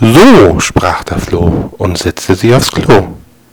So, sprach der Floh und setzte sich aufs Klo.